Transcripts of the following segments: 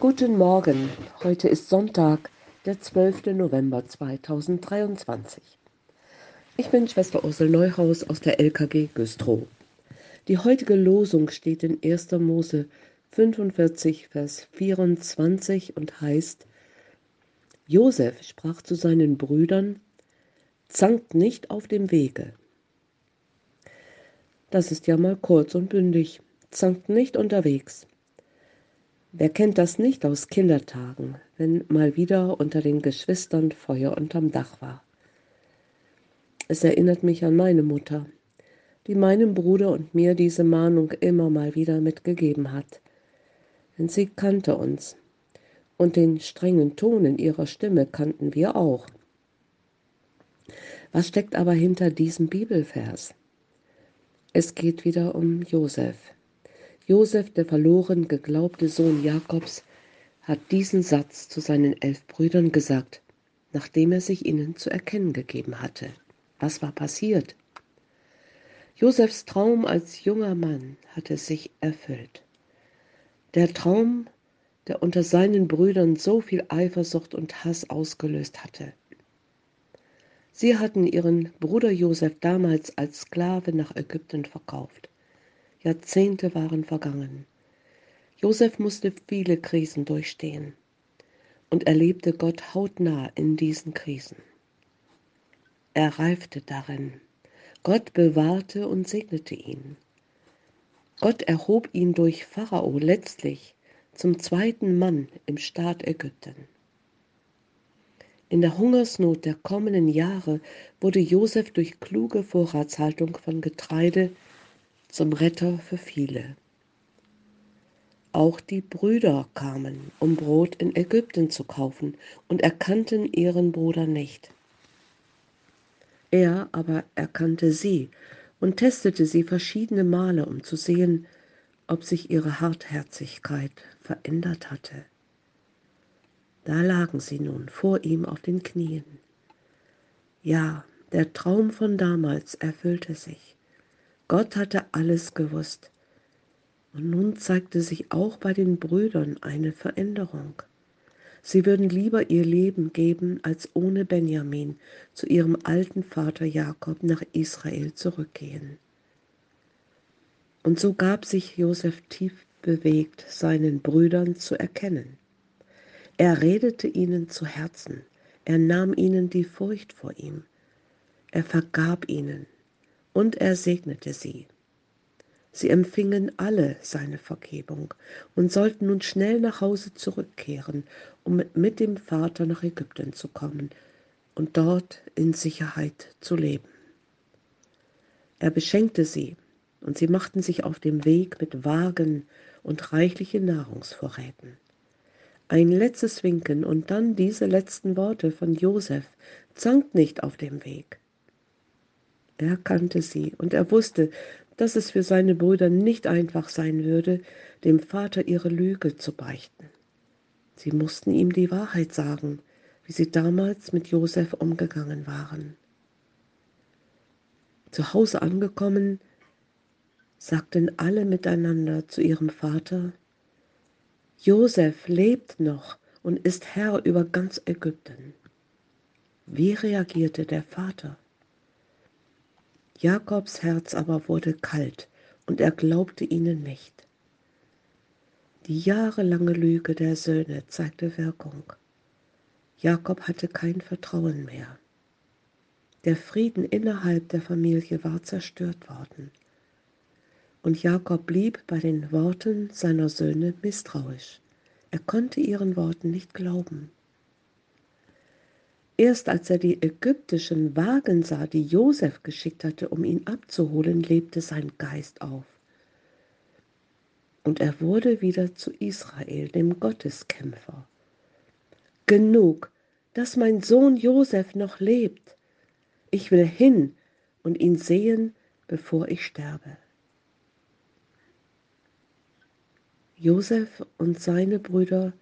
Guten Morgen, heute ist Sonntag, der 12. November 2023. Ich bin Schwester Ursel Neuhaus aus der LKG Güstrow. Die heutige Losung steht in 1. Mose 45, Vers 24 und heißt, Josef sprach zu seinen Brüdern, zankt nicht auf dem Wege. Das ist ja mal kurz und bündig, zankt nicht unterwegs. Wer kennt das nicht aus Kindertagen, wenn mal wieder unter den Geschwistern Feuer unterm Dach war? Es erinnert mich an meine Mutter, die meinem Bruder und mir diese Mahnung immer mal wieder mitgegeben hat. Denn sie kannte uns und den strengen Ton in ihrer Stimme kannten wir auch. Was steckt aber hinter diesem Bibelvers? Es geht wieder um Josef. Josef, der verloren geglaubte Sohn Jakobs, hat diesen Satz zu seinen elf Brüdern gesagt, nachdem er sich ihnen zu erkennen gegeben hatte. Was war passiert? Josefs Traum als junger Mann hatte sich erfüllt. Der Traum, der unter seinen Brüdern so viel Eifersucht und Hass ausgelöst hatte. Sie hatten ihren Bruder Josef damals als Sklave nach Ägypten verkauft. Jahrzehnte waren vergangen. Josef musste viele Krisen durchstehen und erlebte Gott hautnah in diesen Krisen. Er reifte darin. Gott bewahrte und segnete ihn. Gott erhob ihn durch Pharao letztlich zum zweiten Mann im Staat Ägypten. In der Hungersnot der kommenden Jahre wurde Josef durch kluge Vorratshaltung von Getreide zum Retter für viele. Auch die Brüder kamen, um Brot in Ägypten zu kaufen, und erkannten ihren Bruder nicht. Er aber erkannte sie und testete sie verschiedene Male, um zu sehen, ob sich ihre Hartherzigkeit verändert hatte. Da lagen sie nun vor ihm auf den Knien. Ja, der Traum von damals erfüllte sich. Gott hatte alles gewusst. Und nun zeigte sich auch bei den Brüdern eine Veränderung. Sie würden lieber ihr Leben geben, als ohne Benjamin zu ihrem alten Vater Jakob nach Israel zurückgehen. Und so gab sich Josef tief bewegt, seinen Brüdern zu erkennen. Er redete ihnen zu Herzen, er nahm ihnen die Furcht vor ihm, er vergab ihnen, und er segnete sie. Sie empfingen alle seine Vergebung und sollten nun schnell nach Hause zurückkehren, um mit dem Vater nach Ägypten zu kommen und dort in Sicherheit zu leben. Er beschenkte sie, und sie machten sich auf dem Weg mit Wagen und reichlichen Nahrungsvorräten. Ein letztes Winken und dann diese letzten Worte von Josef zankt nicht auf dem Weg. Er kannte sie und er wusste, dass es für seine Brüder nicht einfach sein würde, dem Vater ihre Lüge zu beichten. Sie mussten ihm die Wahrheit sagen, wie sie damals mit Josef umgegangen waren. Zu Hause angekommen, sagten alle miteinander zu ihrem Vater, Josef lebt noch und ist Herr über ganz Ägypten. Wie reagierte der Vater? Jakobs Herz aber wurde kalt, und er glaubte ihnen nicht. Die jahrelange Lüge der Söhne zeigte Wirkung. Jakob hatte kein Vertrauen mehr. Der Frieden innerhalb der Familie war zerstört worden. Und Jakob blieb bei den Worten seiner Söhne misstrauisch. Er konnte ihren Worten nicht glauben. Erst als er die ägyptischen Wagen sah, die Josef geschickt hatte, um ihn abzuholen, lebte sein Geist auf. Und er wurde wieder zu Israel, dem Gotteskämpfer. Genug, dass mein Sohn Josef noch lebt. Ich will hin und ihn sehen, bevor ich sterbe. Josef und seine Brüder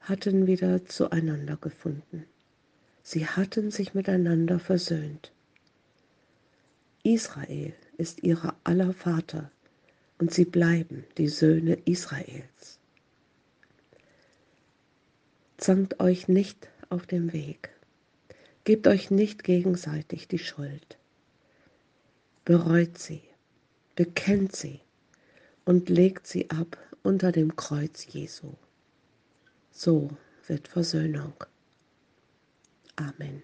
hatten wieder zueinander gefunden. Sie hatten sich miteinander versöhnt. Israel ist ihrer aller Vater und sie bleiben die Söhne Israels. Zankt euch nicht auf dem Weg. Gebt euch nicht gegenseitig die Schuld. Bereut sie, bekennt sie und legt sie ab unter dem Kreuz Jesu. So wird Versöhnung. Amen.